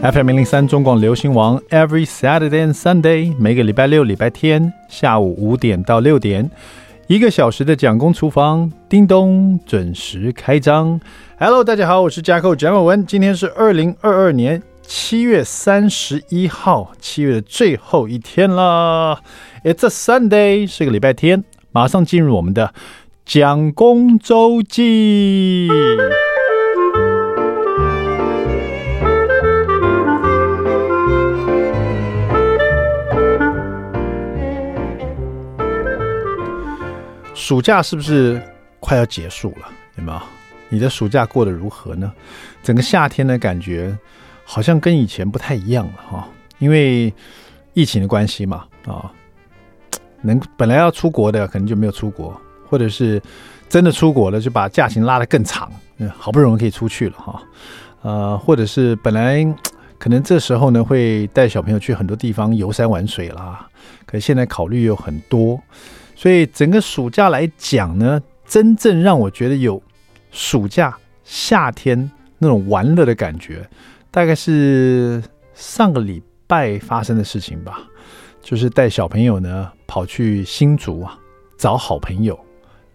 FM 零零三中广流行王，Every Saturday and Sunday，每个礼拜六、礼拜天下午五点到六点，一个小时的蒋公厨房，叮咚准时开张。Hello，大家好，我是 Jacko 蒋伟文，今天是二零二二年七月三十一号，七月的最后一天了。It's a Sunday，是个礼拜天，马上进入我们的蒋公周记。暑假是不是快要结束了？有没有？你的暑假过得如何呢？整个夏天的感觉好像跟以前不太一样了哈，因为疫情的关系嘛啊，能本来要出国的可能就没有出国，或者是真的出国了就把假期拉得更长，好不容易可以出去了哈，呃，或者是本来可能这时候呢会带小朋友去很多地方游山玩水啦，可是现在考虑有很多。所以整个暑假来讲呢，真正让我觉得有暑假夏天那种玩乐的感觉，大概是上个礼拜发生的事情吧。就是带小朋友呢跑去新竹啊找好朋友，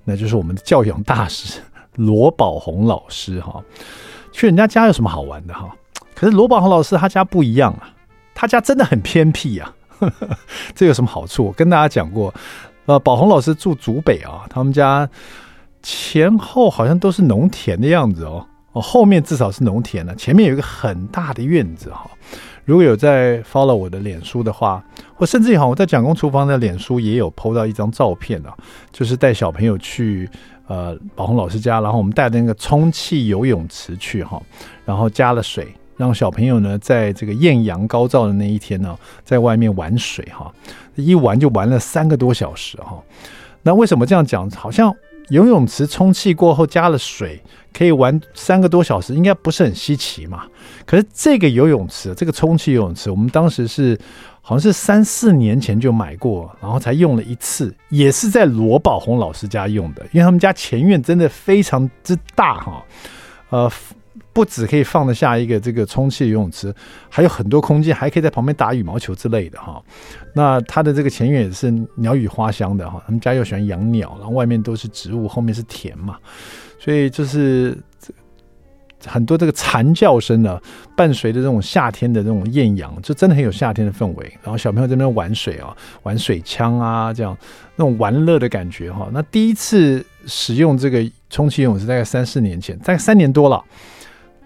那就是我们的教养大师罗宝红老师哈。去人家家有什么好玩的哈？可是罗宝红老师他家不一样啊，他家真的很偏僻啊。这有什么好处？我跟大家讲过。呃，宝鸿老师住竹北啊，他们家前后好像都是农田的样子哦。哦，后面至少是农田了，前面有一个很大的院子哈。如果有在 follow 我的脸书的话，或甚至于哈，我在蒋公厨房的脸书也有 po 到一张照片啊，就是带小朋友去呃宝鸿老师家，然后我们带的那个充气游泳池去哈，然后加了水。让小朋友呢，在这个艳阳高照的那一天呢，在外面玩水哈，一玩就玩了三个多小时哈。那为什么这样讲？好像游泳池充气过后加了水，可以玩三个多小时，应该不是很稀奇嘛。可是这个游泳池，这个充气游泳池，我们当时是好像是三四年前就买过，然后才用了一次，也是在罗宝红老师家用的，因为他们家前院真的非常之大哈，呃。不止可以放得下一个这个充气游泳池，还有很多空间，还可以在旁边打羽毛球之类的哈。那他的这个前院也是鸟语花香的哈，他们家又喜欢养鸟，然后外面都是植物，后面是田嘛，所以就是很多这个蝉叫声呢，伴随着这种夏天的这种艳阳，就真的很有夏天的氛围。然后小朋友在那边玩水啊，玩水枪啊，这样那种玩乐的感觉哈。那第一次使用这个充气游泳池大概三四年前，大概三年多了。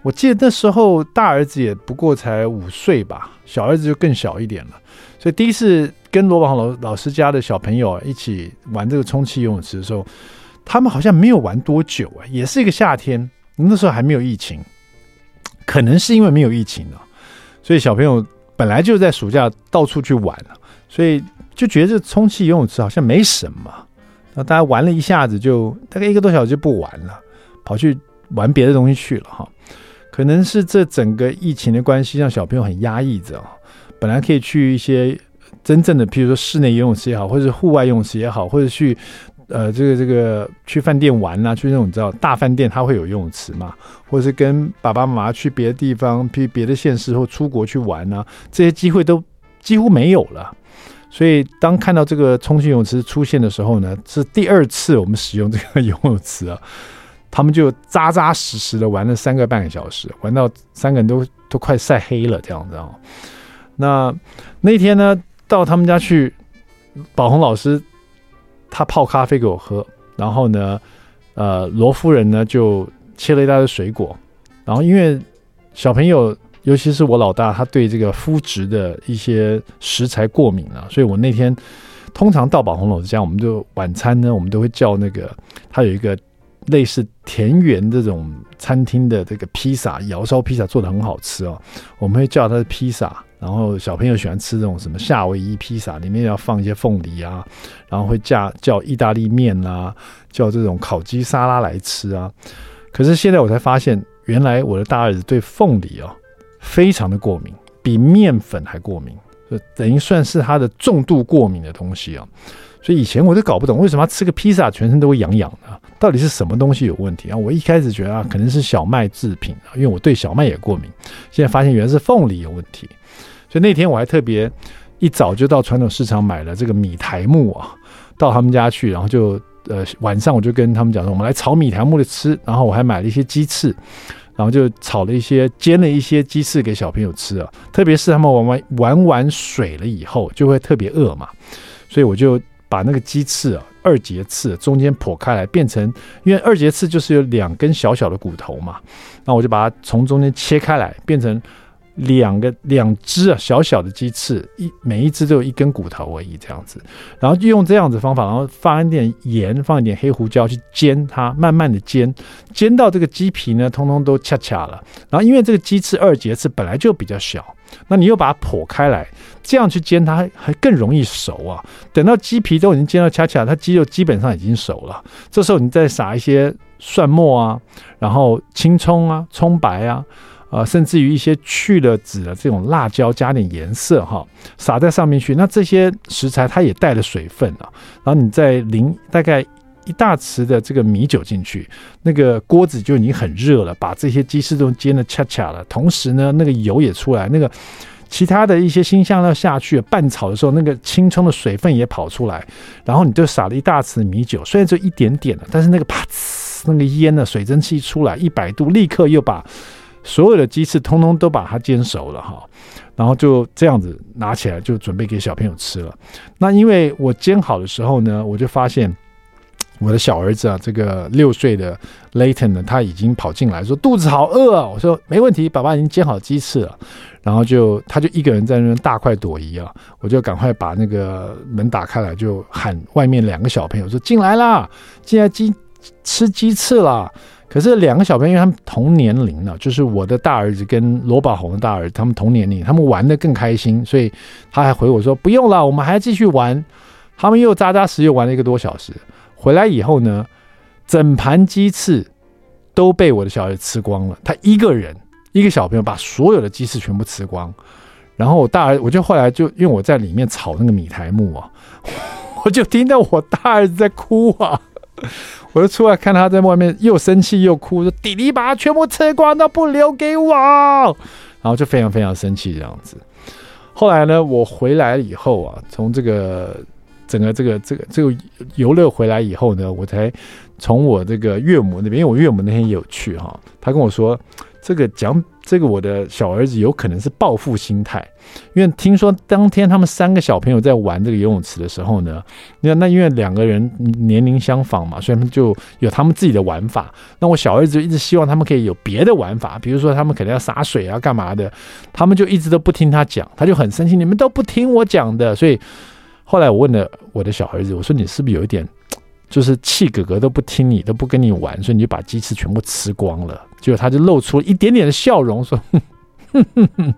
我记得那时候大儿子也不过才五岁吧，小儿子就更小一点了。所以第一次跟罗宝老老师家的小朋友一起玩这个充气游泳池的时候，他们好像没有玩多久啊，也是一个夏天，那时候还没有疫情，可能是因为没有疫情了，所以小朋友本来就在暑假到处去玩了，所以就觉得这充气游泳池好像没什么，那大家玩了一下子就大概一个多小时就不玩了，跑去玩别的东西去了哈。可能是这整个疫情的关系，让小朋友很压抑着啊。本来可以去一些真正的，譬如说室内游泳池也好，或者是户外游泳池也好，或者去呃这个这个去饭店玩啊，去那种你知道大饭店它会有游泳池嘛，或者是跟爸爸妈妈去别的地方，去别的县市或出国去玩啊，这些机会都几乎没有了。所以当看到这个充气泳池出现的时候呢，是第二次我们使用这个游泳池啊。他们就扎扎实实的玩了三个半个小时，玩到三个人都都快晒黑了这样子啊。那那天呢，到他们家去，宝红老师他泡咖啡给我喝，然后呢，呃，罗夫人呢就切了一大堆水果，然后因为小朋友，尤其是我老大，他对这个麸质的一些食材过敏啊，所以我那天通常到宝红老师家，我们就晚餐呢，我们都会叫那个他有一个。类似田园这种餐厅的这个披萨，窑烧披萨做得很好吃哦。我们会叫它的披萨，然后小朋友喜欢吃这种什么夏威夷披萨，里面要放一些凤梨啊，然后会叫叫意大利面啊，叫这种烤鸡沙拉来吃啊。可是现在我才发现，原来我的大儿子对凤梨哦非常的过敏，比面粉还过敏，就等于算是他的重度过敏的东西啊。所以以前我都搞不懂为什么要吃个披萨全身都会痒痒的，到底是什么东西有问题啊？我一开始觉得啊，可能是小麦制品啊，因为我对小麦也过敏。现在发现原来是凤梨有问题，所以那天我还特别一早就到传统市场买了这个米苔目啊，到他们家去，然后就呃晚上我就跟他们讲说，我们来炒米苔目的吃，然后我还买了一些鸡翅。然后就炒了一些、煎了一些鸡翅给小朋友吃啊，特别是他们玩完玩完水了以后，就会特别饿嘛，所以我就把那个鸡翅啊，二节翅中间剖开来，变成因为二节翅就是有两根小小的骨头嘛，那我就把它从中间切开来，变成。两个两只啊，小小的鸡翅，一每一只都有一根骨头而已，这样子，然后就用这样子方法，然后放一点盐，放一点黑胡椒去煎它，慢慢的煎，煎到这个鸡皮呢，通通都恰恰了。然后因为这个鸡翅二节翅本来就比较小，那你又把它剖开来，这样去煎它还更容易熟啊。等到鸡皮都已经煎到恰恰，它鸡肉基本上已经熟了。这时候你再撒一些蒜末啊，然后青葱啊，葱白啊。啊、甚至于一些去了籽的这种辣椒，加点颜色哈，撒在上面去。那这些食材它也带了水分啊。然后你再淋大概一大匙的这个米酒进去，那个锅子就已经很热了，把这些鸡翅都煎得恰恰了。同时呢，那个油也出来，那个其他的一些新香料下去拌炒的时候，那个青葱的水分也跑出来。然后你就撒了一大匙米酒，虽然就一点点了，但是那个啪呲，那个烟的水蒸气出来，一百度立刻又把。所有的鸡翅通通都把它煎熟了哈，然后就这样子拿起来就准备给小朋友吃了。那因为我煎好的时候呢，我就发现我的小儿子啊，这个六岁的 Layton 呢，他已经跑进来说肚子好饿啊。我说没问题，爸爸已经煎好鸡翅了。然后就他就一个人在那边大快朵颐啊，我就赶快把那个门打开来，就喊外面两个小朋友说进来啦，进来鸡吃鸡翅了。可是两个小朋友，因为他们同年龄呢，就是我的大儿子跟罗宝红的大儿子，他们同年龄，他们玩的更开心，所以他还回我说不用了，我们还要继续玩。他们又扎扎实实又玩了一个多小时，回来以后呢，整盘鸡翅都被我的小儿子吃光了。他一个人一个小朋友把所有的鸡翅全部吃光，然后我大儿我就后来就因为我在里面炒那个米苔目啊，我就听到我大儿子在哭啊。我就出来看他在外面又生气又哭，说：“弟弟把它全部吃光都不留给我。”然后就非常非常生气这样子。后来呢，我回来以后啊，从这个整个这个这个这个游乐回来以后呢，我才从我这个岳母那边，因为我岳母那天也有去哈，他跟我说。这个讲这个，我的小儿子有可能是报复心态，因为听说当天他们三个小朋友在玩这个游泳池的时候呢，那那因为两个人年龄相仿嘛，所以他们就有他们自己的玩法。那我小儿子就一直希望他们可以有别的玩法，比如说他们可能要洒水啊，干嘛的，他们就一直都不听他讲，他就很生气，你们都不听我讲的。所以后来我问了我的小儿子，我说你是不是有一点？就是气哥哥都不听你，都不跟你玩，所以你就把鸡翅全部吃光了。结果他就露出一点点的笑容，说：“哼哼哼哼。”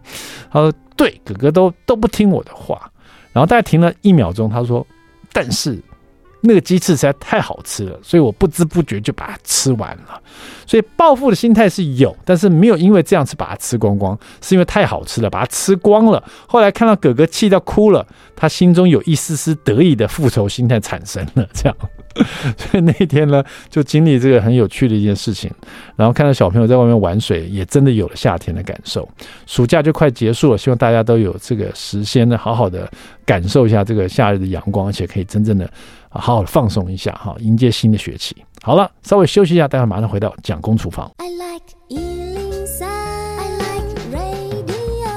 他说：“对，哥哥都都不听我的话。”然后大概停了一秒钟，他说：“但是。”那个鸡翅实在太好吃了，所以我不知不觉就把它吃完了。所以报复的心态是有，但是没有因为这样子把它吃光光，是因为太好吃了，把它吃光了。后来看到哥哥气到哭了，他心中有一丝丝得意的复仇心态产生了。这样，所以那天呢，就经历这个很有趣的一件事情。然后看到小朋友在外面玩水，也真的有了夏天的感受。暑假就快结束了，希望大家都有这个时间呢，好好的感受一下这个夏日的阳光，而且可以真正的。好好的放松一下哈，迎接新的学期。好了，稍微休息一下，待会马上回到蒋公厨房。I like 103, I like radio.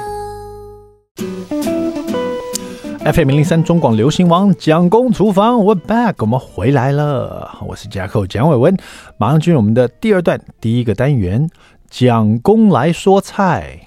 FM 零零三中广流行王蒋公厨房，We're back，我们回来了。我是夹克蒋伟文，马上进入我们的第二段第一个单元，蒋公来说菜。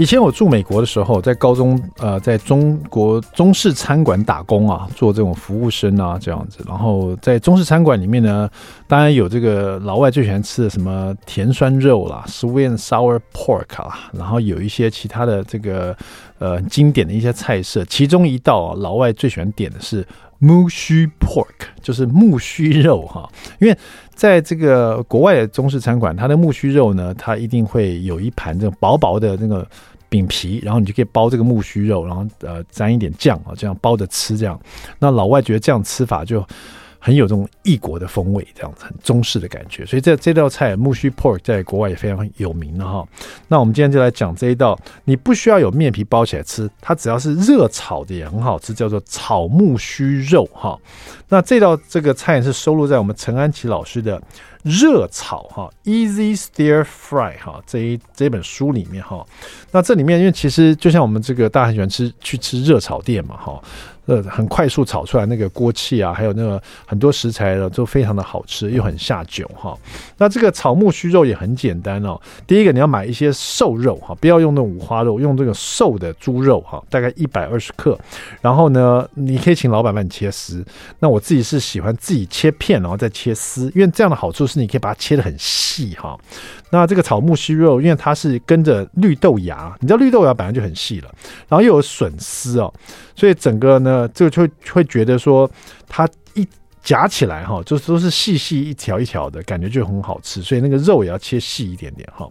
以前我住美国的时候，在高中呃，在中国中式餐馆打工啊，做这种服务生啊，这样子。然后在中式餐馆里面呢，当然有这个老外最喜欢吃的什么甜酸肉啦，sweet sour pork 啦，然后有一些其他的这个呃经典的一些菜色。其中一道啊，老外最喜欢点的是 Mushy pork，就是木须肉哈。因为在这个国外的中式餐馆，它的木须肉呢，它一定会有一盘这种薄薄的那个饼皮，然后你就可以包这个木须肉，然后呃沾一点酱啊，这样包着吃这样。那老外觉得这样吃法就。很有这种异国的风味，这样子很中式的感觉，所以这这道菜木须 pork 在国外也非常有名的哈。那我们今天就来讲这一道，你不需要有面皮包起来吃，它只要是热炒的也很好吃，叫做炒木须肉哈。那这道这个菜是收录在我们陈安琪老师的热炒哈 Easy Stir Fry 哈这一这本书里面哈。那这里面因为其实就像我们这个大家很喜欢吃去吃热炒店嘛哈。呃，很快速炒出来那个锅气啊，还有那个很多食材呢，都非常的好吃，又很下酒哈。那这个草木须肉也很简单哦。第一个你要买一些瘦肉哈，不要用那五花肉，用这个瘦的猪肉哈，大概一百二十克。然后呢，你可以请老板帮你切丝。那我自己是喜欢自己切片，然后再切丝，因为这样的好处是你可以把它切得很细哈。那这个草木须肉，因为它是跟着绿豆芽，你知道绿豆芽本来就很细了，然后又有笋丝哦，所以整个呢，就就会觉得说它夹起来哈，就都是细细一条一条的感觉就很好吃，所以那个肉也要切细一点点哈。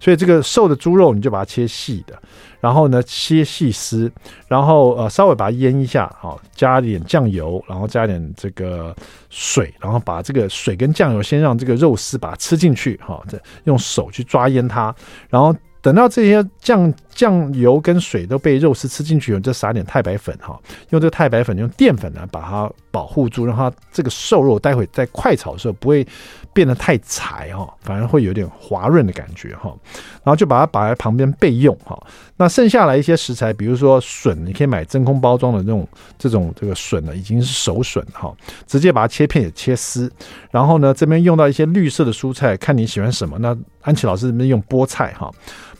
所以这个瘦的猪肉你就把它切细的。然后呢，切细丝，然后呃稍微把它腌一下，好，加点酱油，然后加点这个水，然后把这个水跟酱油先让这个肉丝把它吃进去，哈，再用手去抓腌它，然后。等到这些酱酱油跟水都被肉丝吃进去，就撒点太白粉哈，用这个太白粉用淀粉呢把它保护住，让它这个瘦肉待会在快炒的时候不会变得太柴哈，反而会有点滑润的感觉哈。然后就把它摆在旁边备用哈。那剩下来一些食材，比如说笋，你可以买真空包装的这种这种这个笋呢，已经是熟笋哈，直接把它切片也切丝。然后呢，这边用到一些绿色的蔬菜，看你喜欢什么。那安琪老师这边用菠菜哈。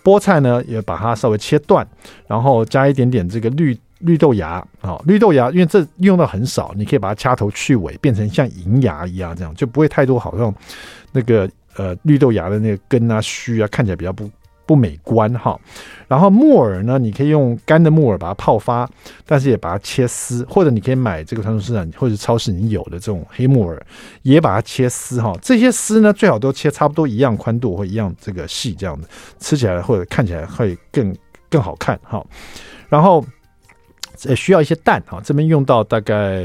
菠菜呢，也把它稍微切断，然后加一点点这个绿绿豆芽啊，绿豆芽，因为这用的很少，你可以把它掐头去尾，变成像银芽一样，这样就不会太多，好像那个呃绿豆芽的那个根啊须啊，看起来比较不。不美观哈，然后木耳呢，你可以用干的木耳把它泡发，但是也把它切丝，或者你可以买这个传统市场或者超市你有的这种黑木耳，也把它切丝哈。这些丝呢，最好都切差不多一样宽度或一样这个细，这样子吃起来或者看起来会更更好看哈。然后呃需要一些蛋哈，这边用到大概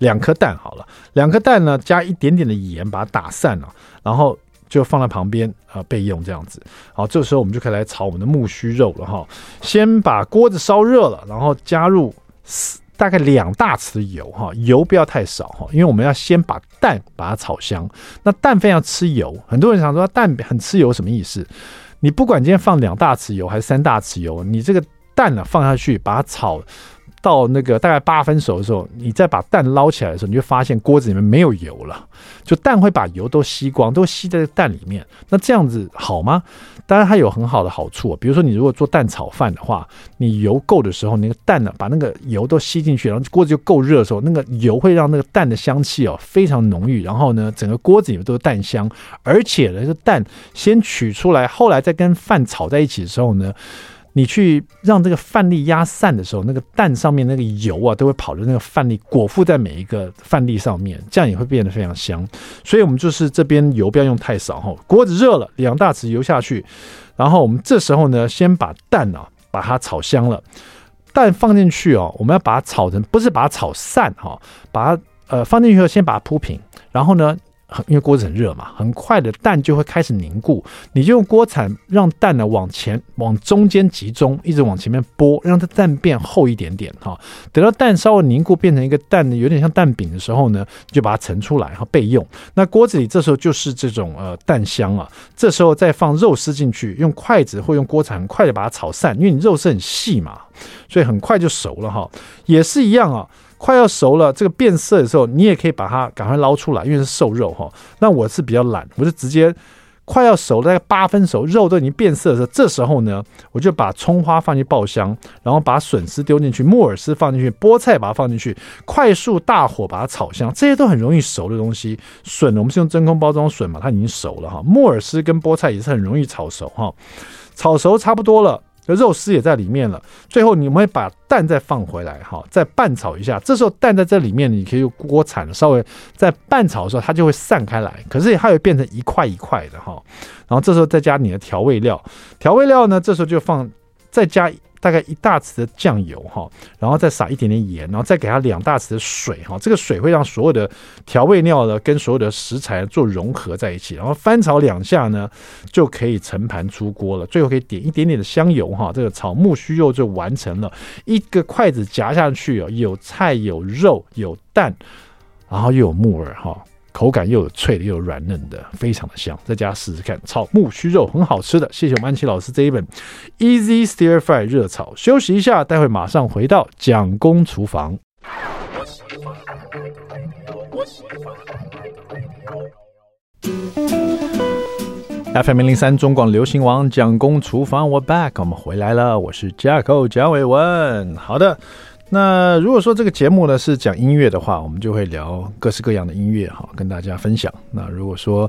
两颗蛋好了，两颗蛋呢加一点点的盐把它打散了，然后。就放在旁边啊，备用这样子。好，这时候我们就可以来炒我们的木须肉了哈。先把锅子烧热了，然后加入大概两大匙的油哈，油不要太少哈，因为我们要先把蛋把它炒香。那蛋非常吃油，很多人想说蛋很吃油什么意思？你不管今天放两大匙油还是三大匙油，你这个蛋呢、放下去把它炒。到那个大概八分熟的时候，你再把蛋捞起来的时候，你就发现锅子里面没有油了，就蛋会把油都吸光，都吸在蛋里面。那这样子好吗？当然它有很好的好处，比如说你如果做蛋炒饭的话，你油够的时候，那个蛋呢把那个油都吸进去，然后锅子就够热的时候，那个油会让那个蛋的香气哦非常浓郁，然后呢整个锅子里面都是蛋香，而且呢这蛋先取出来，后来再跟饭炒在一起的时候呢。你去让这个饭粒压散的时候，那个蛋上面那个油啊，都会跑到那个饭粒裹覆在每一个饭粒上面，这样也会变得非常香。所以，我们就是这边油不要用太少哈。锅子热了，两大匙油下去，然后我们这时候呢，先把蛋啊把它炒香了。蛋放进去哦，我们要把它炒成，不是把它炒散哈，把它呃放进去后先把它铺平，然后呢。因为锅子很热嘛，很快的蛋就会开始凝固，你就用锅铲让蛋呢往前往中间集中，一直往前面拨，让它蛋变厚一点点哈。等到蛋稍微凝固，变成一个蛋呢有点像蛋饼的时候呢，就把它盛出来哈备用。那锅子里这时候就是这种呃蛋香啊，这时候再放肉丝进去，用筷子或用锅铲很快的把它炒散，因为你肉丝很细嘛，所以很快就熟了哈。也是一样啊。快要熟了，这个变色的时候，你也可以把它赶快捞出来，因为是瘦肉哈。那我是比较懒，我就直接快要熟了，大概八分熟，肉都已经变色的时候，这时候呢，我就把葱花放进爆香，然后把笋丝丢进去，木耳丝放进去，菠菜把它放进去，快速大火把它炒香，这些都很容易熟的东西。笋我们是用真空包装笋嘛，它已经熟了哈。木耳丝跟菠菜也是很容易炒熟哈，炒熟差不多了。肉丝也在里面了。最后你们会把蛋再放回来，哈，再拌炒一下。这时候蛋在这里面，你可以用锅铲稍微在拌炒的时候，它就会散开来。可是它会变成一块一块的，哈。然后这时候再加你的调味料，调味料呢，这时候就放再加。大概一大匙的酱油哈，然后再撒一点点盐，然后再给它两大匙的水哈。这个水会让所有的调味料呢跟所有的食材做融合在一起，然后翻炒两下呢，就可以盛盘出锅了。最后可以点一点点的香油哈，这个炒木须肉就完成了。一个筷子夹下去，有菜有肉有蛋，然后又有木耳哈。口感又有脆的，又有软嫩的，非常的香。在家试试看，炒木须肉很好吃的。谢谢我们安琪老师这一本《Easy Stir Fry》热炒。休息一下，待会马上回到蒋公厨房。FM 零零三中广流行王蒋公厨房，我 back，我们回来了，我是 Jacko 蒋伟文。好的。那如果说这个节目呢是讲音乐的话，我们就会聊各式各样的音乐哈，跟大家分享。那如果说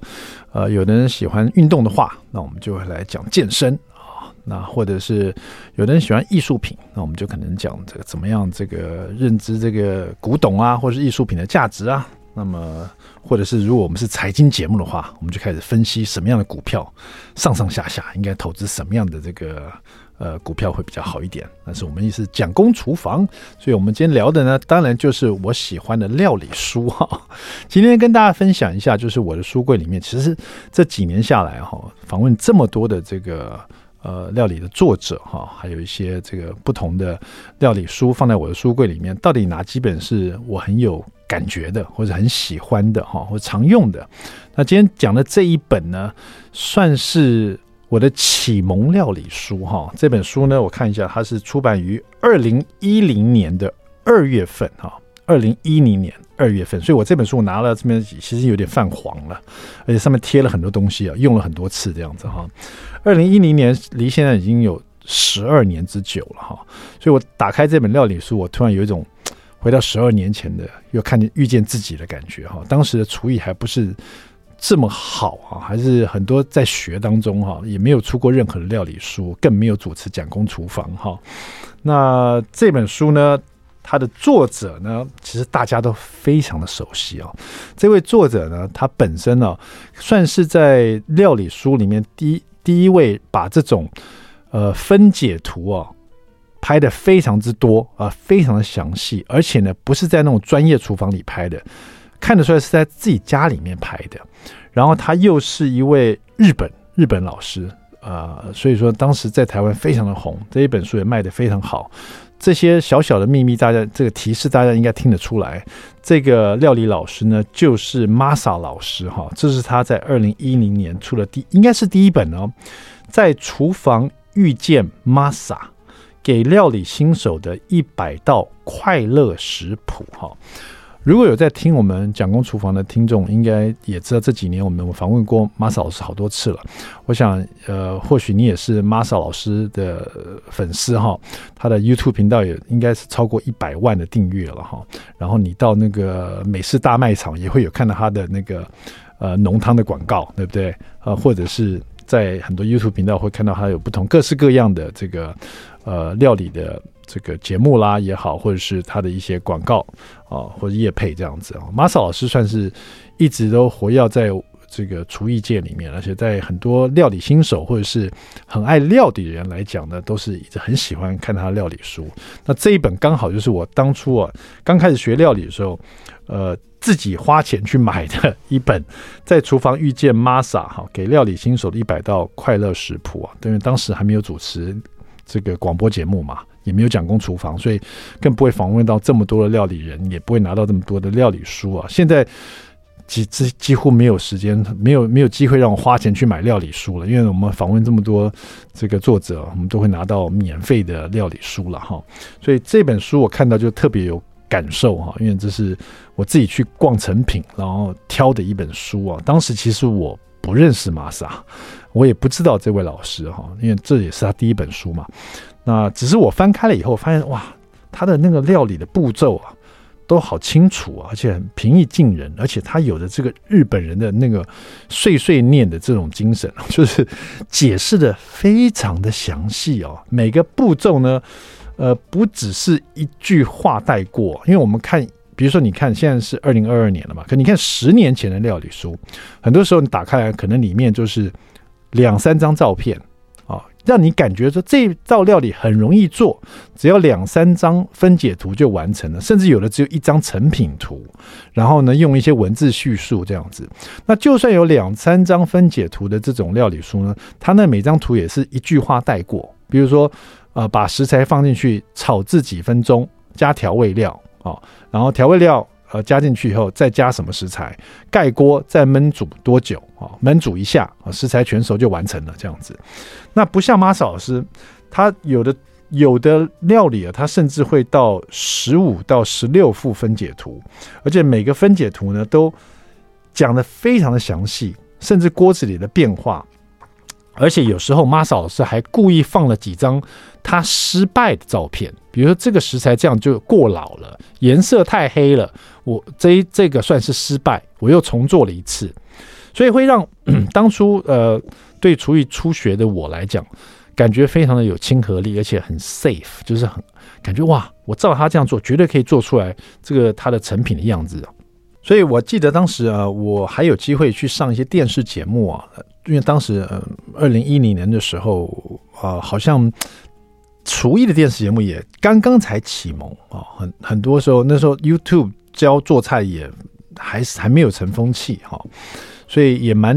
呃有的人喜欢运动的话，那我们就会来讲健身啊。那或者是有的人喜欢艺术品，那我们就可能讲这个怎么样这个认知这个古董啊，或是艺术品的价值啊。那么或者是如果我们是财经节目的话，我们就开始分析什么样的股票上上下下应该投资什么样的这个。呃，股票会比较好一点，但是我们意思讲公厨房，所以我们今天聊的呢，当然就是我喜欢的料理书哈。今天跟大家分享一下，就是我的书柜里面，其实这几年下来哈，访问这么多的这个呃料理的作者哈，还有一些这个不同的料理书放在我的书柜里面，到底哪几本是我很有感觉的，或者很喜欢的哈，或常用的？那今天讲的这一本呢，算是。我的启蒙料理书哈，这本书呢，我看一下，它是出版于二零一零年的二月份哈，二零一零年二月份，所以我这本书我拿了这边其实有点泛黄了，而且上面贴了很多东西啊，用了很多次这样子哈。二零一零年离现在已经有十二年之久了哈，所以我打开这本料理书，我突然有一种回到十二年前的又看见遇见自己的感觉哈。当时的厨艺还不是。这么好啊，还是很多在学当中哈，也没有出过任何的料理书，更没有主持蒋公厨房哈。那这本书呢，它的作者呢，其实大家都非常的熟悉啊。这位作者呢，他本身呢，算是在料理书里面第一第一位把这种呃分解图啊拍得非常之多啊，非常的详细，而且呢，不是在那种专业厨房里拍的。看得出来是在自己家里面拍的，然后他又是一位日本日本老师，呃，所以说当时在台湾非常的红，这一本书也卖得非常好。这些小小的秘密，大家这个提示大家应该听得出来。这个料理老师呢，就是 Masa 老师哈，这是他在二零一零年出的第，应该是第一本哦，在厨房遇见 Masa，给料理新手的一百道快乐食谱哈。如果有在听我们蒋公厨房的听众，应该也知道这几年我们访问过 Masa 老师好多次了。我想，呃，或许你也是 Masa 老师的粉丝哈，他的 YouTube 频道也应该是超过一百万的订阅了哈。然后你到那个美式大卖场也会有看到他的那个呃浓汤的广告，对不对？呃，或者是在很多 YouTube 频道会看到他有不同各式各样的这个呃料理的。这个节目啦也好，或者是他的一些广告啊，或者叶配这样子啊玛莎老师算是一直都活跃在这个厨艺界里面，而且在很多料理新手或者是很爱料理的人来讲呢，都是一直很喜欢看他的料理书。那这一本刚好就是我当初啊刚开始学料理的时候，呃，自己花钱去买的 一本，在厨房遇见 Masa 哈，给料理新手的一百道快乐食谱啊，因为当时还没有主持这个广播节目嘛。也没有讲工厨房，所以更不会访问到这么多的料理人，也不会拿到这么多的料理书啊。现在几几几乎没有时间，没有没有机会让我花钱去买料理书了，因为我们访问这么多这个作者，我们都会拿到免费的料理书了哈。所以这本书我看到就特别有感受哈，因为这是我自己去逛成品，然后挑的一本书啊。当时其实我不认识玛莎，我也不知道这位老师哈，因为这也是他第一本书嘛。那只是我翻开了以后，发现哇，他的那个料理的步骤啊，都好清楚啊，而且很平易近人，而且他有着这个日本人的那个碎碎念的这种精神，就是解释的非常的详细哦。每个步骤呢，呃，不只是一句话带过，因为我们看，比如说你看现在是二零二二年了嘛，可你看十年前的料理书，很多时候你打开来，可能里面就是两三张照片。让你感觉说这道料理很容易做，只要两三张分解图就完成了，甚至有的只有一张成品图，然后呢，用一些文字叙述这样子。那就算有两三张分解图的这种料理书呢，它那每张图也是一句话带过，比如说，呃，把食材放进去炒制几分钟，加调味料啊，然后调味料。呃，加进去以后再加什么食材，盖锅再焖煮多久啊？焖煮一下啊，食材全熟就完成了这样子。那不像 Masa 老师，他有的有的料理啊，他甚至会到十五到十六幅分解图，而且每个分解图呢都讲得非常的详细，甚至锅子里的变化。而且有时候 Masa 老师还故意放了几张他失败的照片，比如说这个食材这样就过老了，颜色太黑了，我这这个算是失败，我又重做了一次，所以会让 当初呃对厨艺初学的我来讲，感觉非常的有亲和力，而且很 safe，就是很感觉哇，我照他这样做，绝对可以做出来这个他的成品的样子。所以我记得当时啊，我还有机会去上一些电视节目啊。因为当时，呃，二零一零年的时候，啊、好像厨艺的电视节目也刚刚才启蒙啊、哦，很很多时候那时候 YouTube 教做菜也还是还没有成风气哈、哦，所以也蛮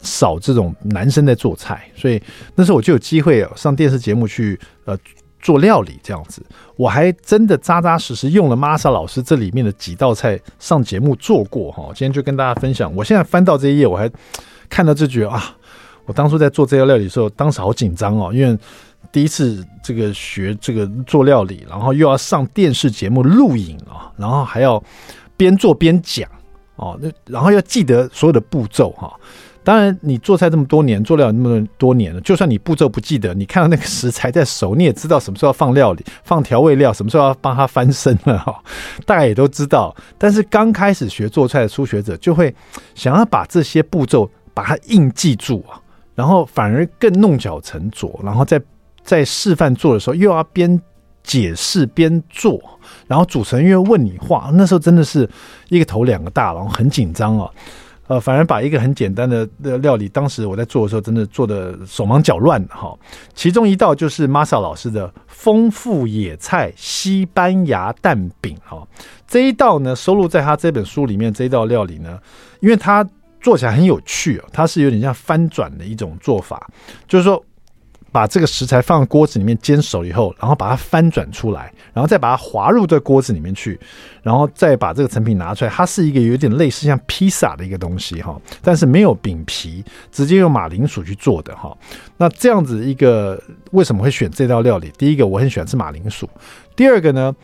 少这种男生在做菜，所以那时候我就有机会上电视节目去呃做料理这样子，我还真的扎扎实实用了 Masa 老师这里面的几道菜上节目做过哈、哦，今天就跟大家分享，我现在翻到这一页我还。看到这句啊，我当初在做这道料理的时候，当时好紧张哦，因为第一次这个学这个做料理，然后又要上电视节目录影啊，然后还要边做边讲哦，那然后要记得所有的步骤哈。当然，你做菜这么多年，做料理那么多年了，就算你步骤不记得，你看到那个食材在熟，你也知道什么时候要放料理、放调味料，什么时候要帮它翻身了哈，大概也都知道。但是刚开始学做菜的初学者，就会想要把这些步骤。把它硬记住啊，然后反而更弄巧成拙，然后在在示范做的时候又要边解释边做，然后主持人又问你话，那时候真的是一个头两个大，然后很紧张啊。呃，反而把一个很简单的的料理，当时我在做的时候，真的做的手忙脚乱哈。其中一道就是 Masa 老师的丰富野菜西班牙蛋饼哈，这一道呢收录在他这本书里面，这一道料理呢，因为他。做起来很有趣哦，它是有点像翻转的一种做法，就是说把这个食材放锅子里面煎熟以后，然后把它翻转出来，然后再把它滑入这锅子里面去，然后再把这个成品拿出来。它是一个有点类似像披萨的一个东西哈，但是没有饼皮，直接用马铃薯去做的哈。那这样子一个为什么会选这道料理？第一个我很喜欢吃马铃薯，第二个呢？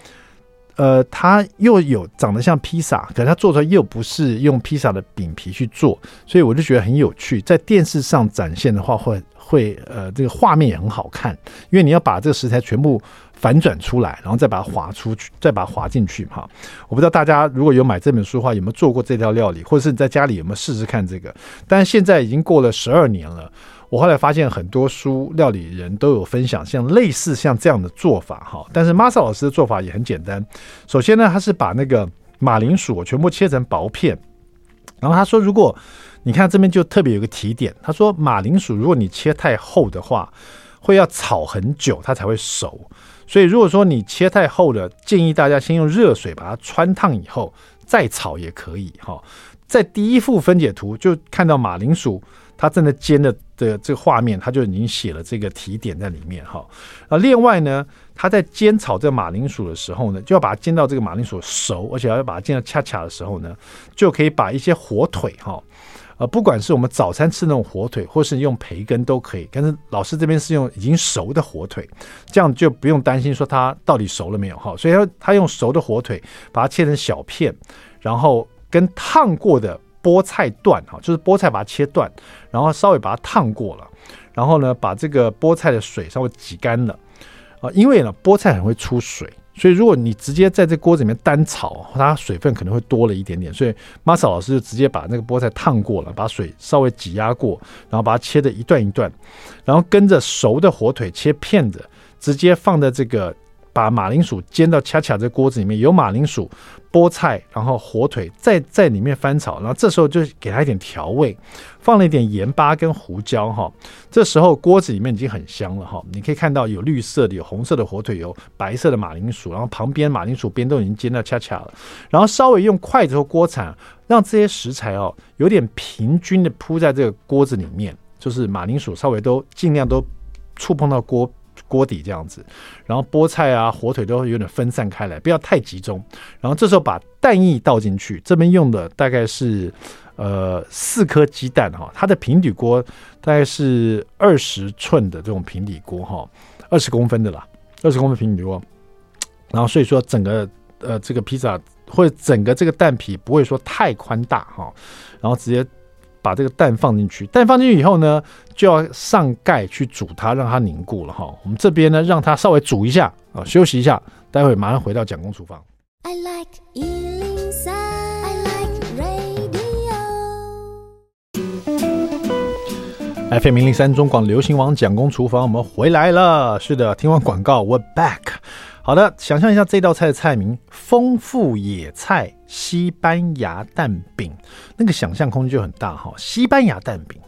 呃，它又有长得像披萨，可是它做出来又不是用披萨的饼皮去做，所以我就觉得很有趣。在电视上展现的话会，会呃，这个画面也很好看，因为你要把这个食材全部反转出来，然后再把它划出去，再把它划进去哈。我不知道大家如果有买这本书的话，有没有做过这道料理，或者是你在家里有没有试试看这个？但现在已经过了十二年了。我后来发现很多书料理人都有分享像类似像这样的做法哈，但是 Masa 老师的做法也很简单。首先呢，他是把那个马铃薯全部切成薄片，然后他说，如果你看这边就特别有个提点，他说马铃薯如果你切太厚的话，会要炒很久它才会熟，所以如果说你切太厚了，建议大家先用热水把它汆烫以后再炒也可以哈。在第一幅分解图就看到马铃薯。他正在煎的的这个画面，他就已经写了这个提点在里面哈。啊，另外呢，他在煎炒这马铃薯的时候呢，就要把它煎到这个马铃薯熟，而且要把它煎到恰恰的时候呢，就可以把一些火腿哈，呃，不管是我们早餐吃那种火腿，或是用培根都可以。但是老师这边是用已经熟的火腿，这样就不用担心说它到底熟了没有哈。所以他他用熟的火腿把它切成小片，然后跟烫过的。菠菜段哈，就是菠菜把它切断，然后稍微把它烫过了，然后呢，把这个菠菜的水稍微挤干了啊，因为呢，菠菜很会出水，所以如果你直接在这锅子里面单炒，它水分可能会多了一点点。所以 Masa 老师就直接把那个菠菜烫过了，把水稍微挤压过，然后把它切的一段一段，然后跟着熟的火腿切片子，直接放在这个。把马铃薯煎到恰恰这锅子里面，有马铃薯、菠菜，然后火腿再在里面翻炒，然后这时候就给它一点调味，放了一点盐巴跟胡椒哈。这时候锅子里面已经很香了哈，你可以看到有绿色的、有红色的火腿，有白色的马铃薯，然后旁边马铃薯边都已经煎到恰恰了，然后稍微用筷子或锅铲让这些食材哦有点平均的铺在这个锅子里面，就是马铃薯稍微都尽量都触碰到锅。锅底这样子，然后菠菜啊、火腿都有点分散开来，不要太集中。然后这时候把蛋液倒进去，这边用的大概是呃四颗鸡蛋哈，它的平底锅大概是二十寸的这种平底锅哈，二十公分的啦，二十公分平底锅。然后所以说整个呃这个披萨或者整个这个蛋皮不会说太宽大哈，然后直接。把这个蛋放进去，蛋放进去以后呢，就要上盖去煮它，让它凝固了哈。我们这边呢，让它稍微煮一下啊，休息一下，待会马上回到蒋公厨房。I like 103, I like radio. FM 零零三中广流行网蒋公厨房，我们回来了。是的，听完广告，We're back。好的，想象一下这道菜的菜名：丰富野菜西班牙蛋饼。那个想象空间就很大哈。西班牙蛋饼，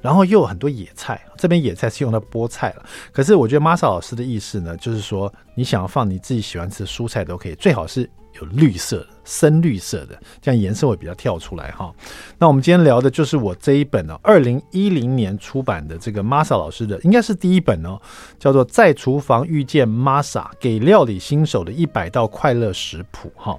然后又有很多野菜。这边野菜是用到菠菜了。可是我觉得 Masa 老师的意思呢，就是说你想要放你自己喜欢吃蔬菜都可以，最好是。有绿色的、深绿色的，这样颜色会比较跳出来哈。那我们今天聊的就是我这一本呢，二零一零年出版的这个 Masa 老师的，应该是第一本哦，叫做《在厨房遇见 Masa》，给料理新手的一百道快乐食谱哈。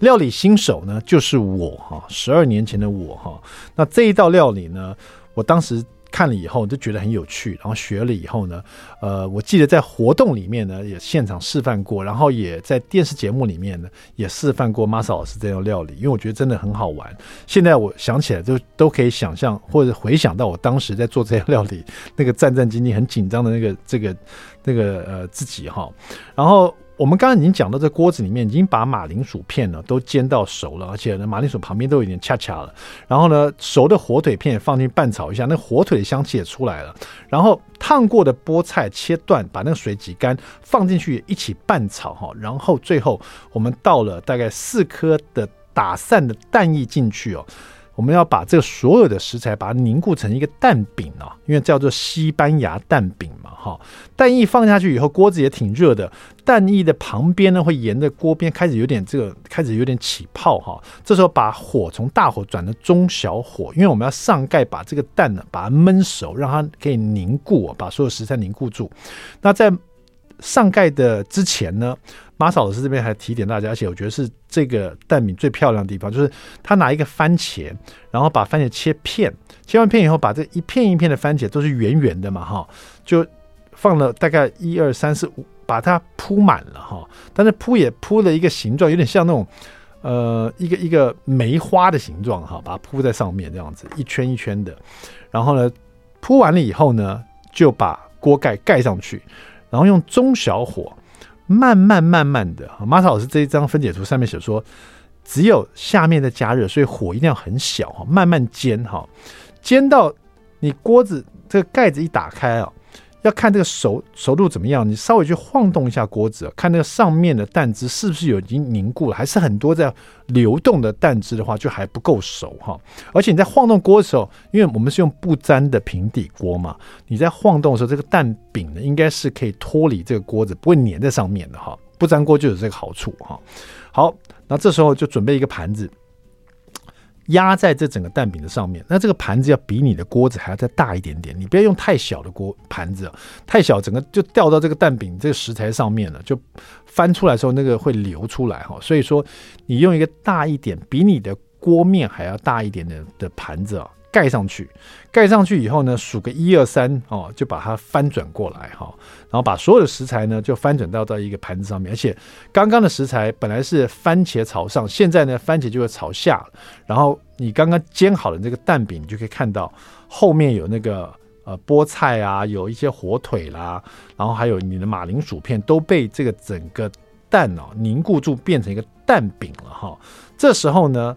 料理新手呢，就是我哈，十二年前的我哈。那这一道料理呢，我当时。看了以后就觉得很有趣，然后学了以后呢，呃，我记得在活动里面呢也现场示范过，然后也在电视节目里面呢也示范过 m a s 老师这道料理，因为我觉得真的很好玩。现在我想起来就都可以想象或者回想到我当时在做这道料理那个战战兢兢、很紧张的那个这个那个呃自己哈，然后。我们刚刚已经讲到，这锅子里面已经把马铃薯片呢都煎到熟了，而且呢马铃薯旁边都有点恰恰了。然后呢熟的火腿片放进去拌炒一下，那火腿的香气也出来了。然后烫过的菠菜切断，把那个水挤干，放进去一起拌炒哈。然后最后我们倒了大概四颗的打散的蛋液进去哦。我们要把这个所有的食材把它凝固成一个蛋饼啊，因为叫做西班牙蛋饼嘛，哈。蛋液放下去以后，锅子也挺热的，蛋液的旁边呢会沿着锅边开始有点这个开始有点起泡哈。这时候把火从大火转到中小火，因为我们要上盖把这个蛋呢把它焖熟，让它可以凝固，把所有食材凝固住。那在上盖的之前呢马嫂老师这边还提点大家，而且我觉得是这个蛋饼最漂亮的地方，就是他拿一个番茄，然后把番茄切片，切完片以后，把这一片一片的番茄都是圆圆的嘛，哈，就放了大概一二三四五，把它铺满了哈。但是铺也铺了一个形状，有点像那种呃一个一个梅花的形状哈，把它铺在上面这样子一圈一圈的。然后呢，铺完了以后呢，就把锅盖盖上去，然后用中小火。慢慢慢慢的马超老师这一张分解图上面写说，只有下面在加热，所以火一定要很小哈，慢慢煎哈，煎到你锅子这个盖子一打开啊。要看这个熟熟度怎么样，你稍微去晃动一下锅子，看那个上面的蛋汁是不是有已经凝固了，还是很多在流动的蛋汁的话，就还不够熟哈。而且你在晃动锅的时候，因为我们是用不粘的平底锅嘛，你在晃动的时候，这个蛋饼呢应该是可以脱离这个锅子，不会粘在上面的哈。不粘锅就有这个好处哈。好，那这时候就准备一个盘子。压在这整个蛋饼的上面，那这个盘子要比你的锅子还要再大一点点，你不要用太小的锅盘子，太小整个就掉到这个蛋饼这个食材上面了，就翻出来的时候那个会流出来哈。所以说你用一个大一点，比你的锅面还要大一点的的盘子啊。盖上去，盖上去以后呢，数个一二三哦，就把它翻转过来哈，然后把所有的食材呢就翻转到到一个盘子上面，而且刚刚的食材本来是番茄朝上，现在呢番茄就会朝下，然后你刚刚煎好的这个蛋饼，你就可以看到后面有那个呃菠菜啊，有一些火腿啦，然后还有你的马铃薯片都被这个整个蛋哦凝固住变成一个蛋饼了哈。这时候呢，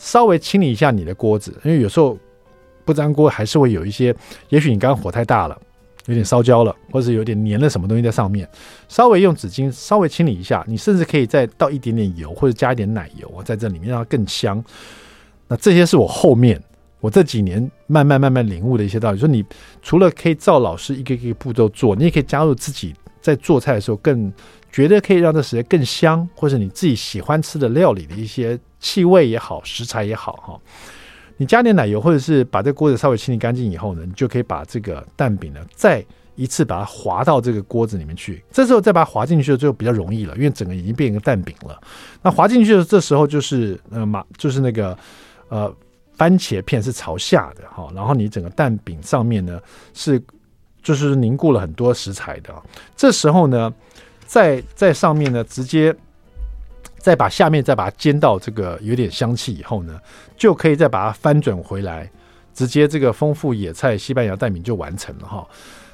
稍微清理一下你的锅子，因为有时候不粘锅还是会有一些，也许你刚刚火太大了，有点烧焦了，或者有点粘了什么东西在上面，稍微用纸巾稍微清理一下。你甚至可以再倒一点点油，或者加一点奶油在这里面，让它更香。那这些是我后面我这几年慢慢慢慢领悟的一些道理。说你除了可以照老师一个一个步骤做，你也可以加入自己在做菜的时候更觉得可以让这食材更香，或者你自己喜欢吃的料理的一些气味也好，食材也好哈。你加点奶油，或者是把这锅子稍微清理干净以后呢，你就可以把这个蛋饼呢再一次把它滑到这个锅子里面去。这时候再把它滑进去就比较容易了，因为整个已经变成蛋饼了。那滑进去的这时候就是呃马就是那个呃番茄片是朝下的哈，然后你整个蛋饼上面呢是就是凝固了很多食材的。这时候呢，在在上面呢直接。再把下面再把它煎到这个有点香气以后呢，就可以再把它翻转回来，直接这个丰富野菜西班牙蛋饼就完成了哈。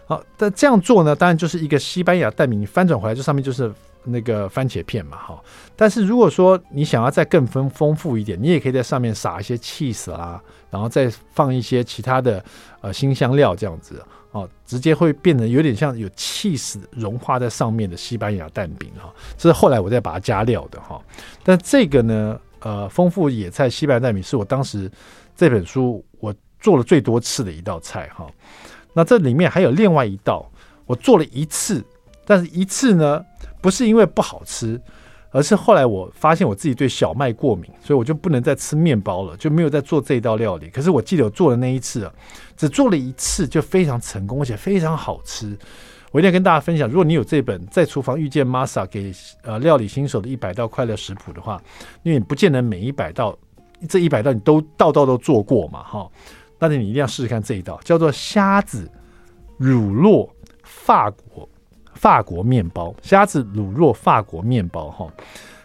好，但这样做呢，当然就是一个西班牙蛋饼，你翻转回来，这上面就是那个番茄片嘛哈。但是如果说你想要再更丰丰富一点，你也可以在上面撒一些 cheese 啦，然后再放一些其他的呃新香料这样子。哦，直接会变得有点像有起司融化在上面的西班牙蛋饼哈，这是后来我再把它加料的哈。但这个呢，呃，丰富野菜西班牙蛋饼是我当时这本书我做了最多次的一道菜哈。那这里面还有另外一道，我做了一次，但是一次呢，不是因为不好吃。而是后来我发现我自己对小麦过敏，所以我就不能再吃面包了，就没有再做这道料理。可是我记得我做的那一次啊，只做了一次就非常成功，而且非常好吃。我一定要跟大家分享，如果你有这本《在厨房遇见 Masa 给呃料理新手的一百道快乐食谱》的话，因为你不见得每一百道这一百道你都道道都做过嘛，哈，那你一定要试试看这一道，叫做虾子乳酪法国。法国面包，虾子卤肉法国面包，哈，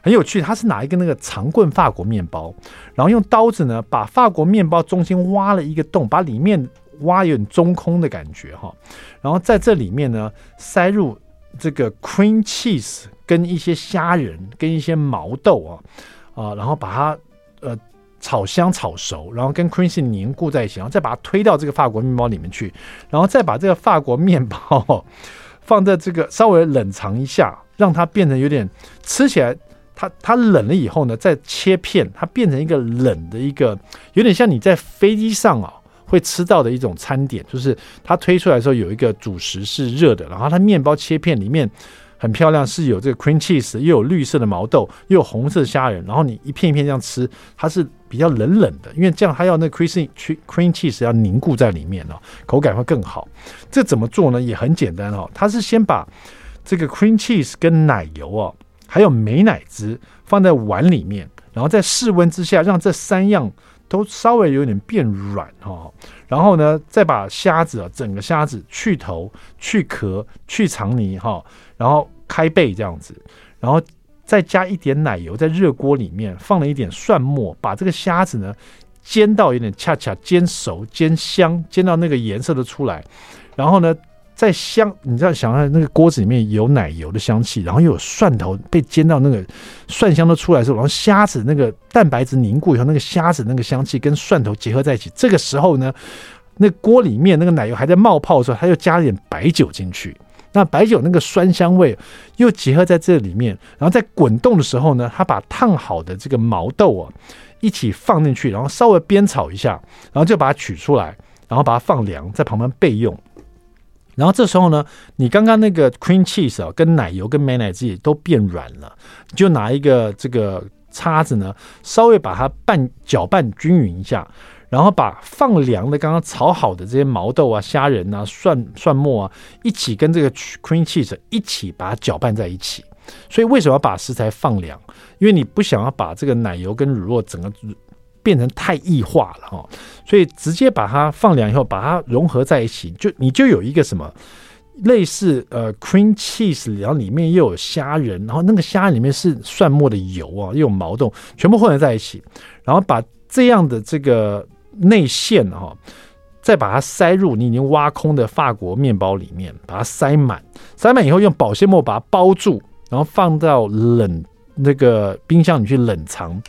很有趣。它是拿一个那个长棍法国面包，然后用刀子呢，把法国面包中心挖了一个洞，把里面挖有点中空的感觉，哈，然后在这里面呢，塞入这个 cream cheese 跟一些虾仁跟一些毛豆啊，啊，然后把它呃炒香炒熟，然后跟 cream cheese 凝固在一起，然后再把它推到这个法国面包里面去，然后再把这个法国面包。放在这个稍微冷藏一下，让它变成有点吃起来，它它冷了以后呢，再切片，它变成一个冷的一个，有点像你在飞机上啊会吃到的一种餐点，就是它推出来的时候有一个主食是热的，然后它面包切片里面。很漂亮，是有这个 cream cheese，又有绿色的毛豆，又有红色的虾仁，然后你一片一片这样吃，它是比较冷冷的，因为这样它要那 cream cream cheese 要凝固在里面哦，口感会更好。这怎么做呢？也很简单哦，它是先把这个 cream cheese 跟奶油哦，还有美乃滋放在碗里面，然后在室温之下让这三样都稍微有点变软哈，然后呢，再把虾子啊，整个虾子去头、去壳、去肠泥哈。然后开背这样子，然后再加一点奶油，在热锅里面放了一点蒜末，把这个虾子呢煎到有点恰恰煎熟、煎香，煎到那个颜色都出来。然后呢，再香，你知道，想象那个锅子里面有奶油的香气，然后又有蒜头被煎到那个蒜香都出来的时候，然后虾子那个蛋白质凝固以后，那个虾子那个香气跟蒜头结合在一起。这个时候呢，那锅里面那个奶油还在冒泡的时候，他又加了点白酒进去。那白酒那个酸香味又结合在这里面，然后在滚动的时候呢，它把烫好的这个毛豆啊一起放进去，然后稍微煸炒一下，然后就把它取出来，然后把它放凉，在旁边备用。然后这时候呢，你刚刚那个 cream cheese 啊，跟奶油跟美奶滋也都变软了，你就拿一个这个叉子呢，稍微把它拌搅拌均匀一下。然后把放凉的刚刚炒好的这些毛豆啊、虾仁啊、蒜蒜末啊一起跟这个 cream cheese 一起把它搅拌在一起。所以为什么要把食材放凉？因为你不想要把这个奶油跟乳酪整个变成太异化了哈。所以直接把它放凉以后，把它融合在一起，就你就有一个什么类似呃 cream cheese，然后里面又有虾仁，然后那个虾里面是蒜末的油啊，又有毛豆，全部混合在一起，然后把这样的这个。内馅哈，再把它塞入你已经挖空的法国面包里面，把它塞满，塞满以后用保鲜膜把它包住，然后放到冷那个冰箱里去冷藏，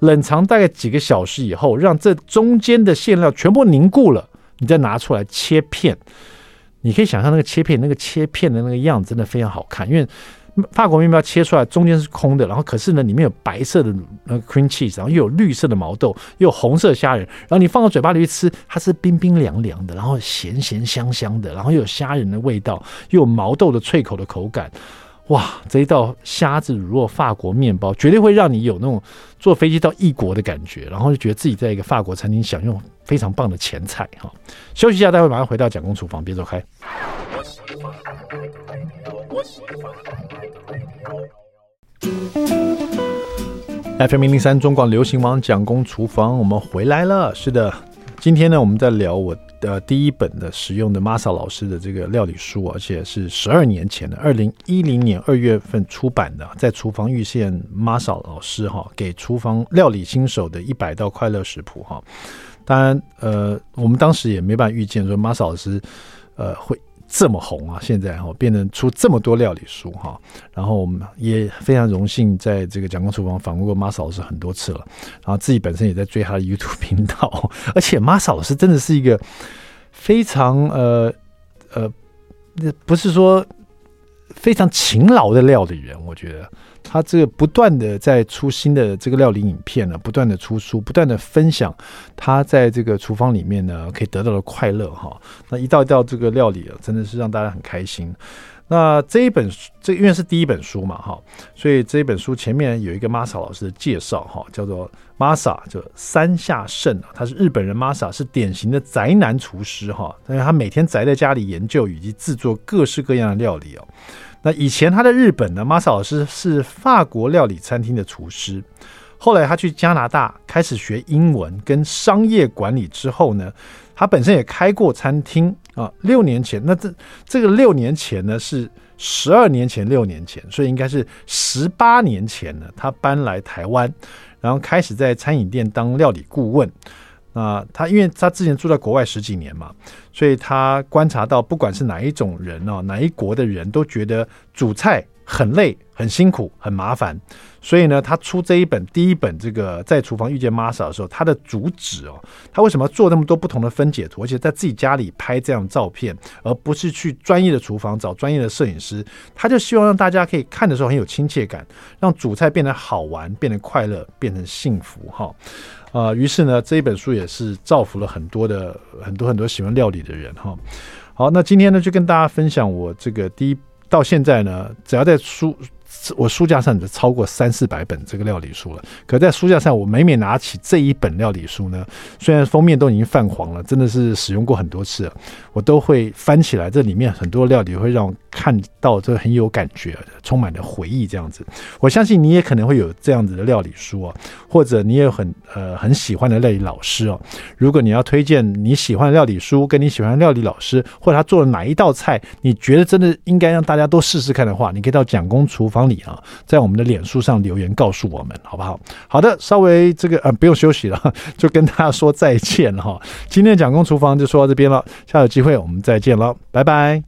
冷藏大概几个小时以后，让这中间的馅料全部凝固了，你再拿出来切片。你可以想象那个切片，那个切片的那个样子真的非常好看，因为法国面包切出来中间是空的，然后可是呢里面有白色的那个 cream cheese，然后又有绿色的毛豆，又有红色虾仁，然后你放到嘴巴里去吃，它是冰冰凉凉的，然后咸咸香香的，然后又有虾仁的味道，又有毛豆的脆口的口感。哇，这一道虾子乳酪法国面包绝对会让你有那种坐飞机到异国的感觉，然后就觉得自己在一个法国餐厅享用非常棒的前菜哈。休息一下，待会马上回到蒋公厨房，别走开。FM 零零三中广流行网蒋公厨房，我们回来了。是的，今天呢，我们在聊我。的第一本的使用的 Masa 老师的这个料理书，而且是十二年前的，二零一零年二月份出版的，在厨房遇见 Masa 老师哈，给厨房料理新手的一百道快乐食谱哈。当然，呃，我们当时也没办法预见说 Masa 老师，呃，会。这么红啊！现在哈变成出这么多料理书哈，然后我们也非常荣幸在这个蒋公厨房访问过马嫂老师很多次了，然后自己本身也在追他的 YouTube 频道，而且马嫂老师真的是一个非常呃呃，不是说非常勤劳的料理人，我觉得。他这个不断的在出新的这个料理影片呢，不断的出书，不断的分享他在这个厨房里面呢可以得到的快乐哈。那一道一道这个料理啊，真的是让大家很开心。那这一本书这因为是第一本书嘛哈，所以这一本书前面有一个 Masa 老师的介绍哈，叫做 Masa 就山下胜，他是日本人 Masa 是典型的宅男厨师哈，但是他每天宅在家里研究以及制作各式各样的料理哦。那以前他在日本呢，Masa 老师是法国料理餐厅的厨师。后来他去加拿大开始学英文跟商业管理之后呢，他本身也开过餐厅啊。六年前，那这这个六年前呢是十二年前，六年前，所以应该是十八年前呢，他搬来台湾，然后开始在餐饮店当料理顾问。啊，他因为他之前住在国外十几年嘛，所以他观察到，不管是哪一种人哦，哪一国的人都觉得主菜很累、很辛苦、很麻烦。所以呢，他出这一本第一本这个在厨房遇见 Masa 的时候，他的主旨哦，他为什么要做那么多不同的分解图，而且在自己家里拍这样照片，而不是去专业的厨房找专业的摄影师？他就希望让大家可以看的时候很有亲切感，让主菜变得好玩、变得快乐、变成幸福哈。啊，于是呢，这一本书也是造福了很多的很多很多喜欢料理的人哈。好，那今天呢，就跟大家分享我这个第一到现在呢，只要在书。我书架上就超过三四百本这个料理书了，可在书架上，我每每拿起这一本料理书呢，虽然封面都已经泛黄了，真的是使用过很多次，我都会翻起来，这里面很多料理会让我看到这很有感觉，充满了回忆这样子。我相信你也可能会有这样子的料理书哦，或者你也有很呃很喜欢的料理老师哦。如果你要推荐你喜欢的料理书，跟你喜欢的料理老师，或者他做了哪一道菜，你觉得真的应该让大家都试试看的话，你可以到蒋公厨房你啊，在我们的脸书上留言告诉我们，好不好？好的，稍微这个呃不用休息了，就跟大家说再见了哈。今天的蒋公厨房就说到这边了，下有机会我们再见了，拜拜。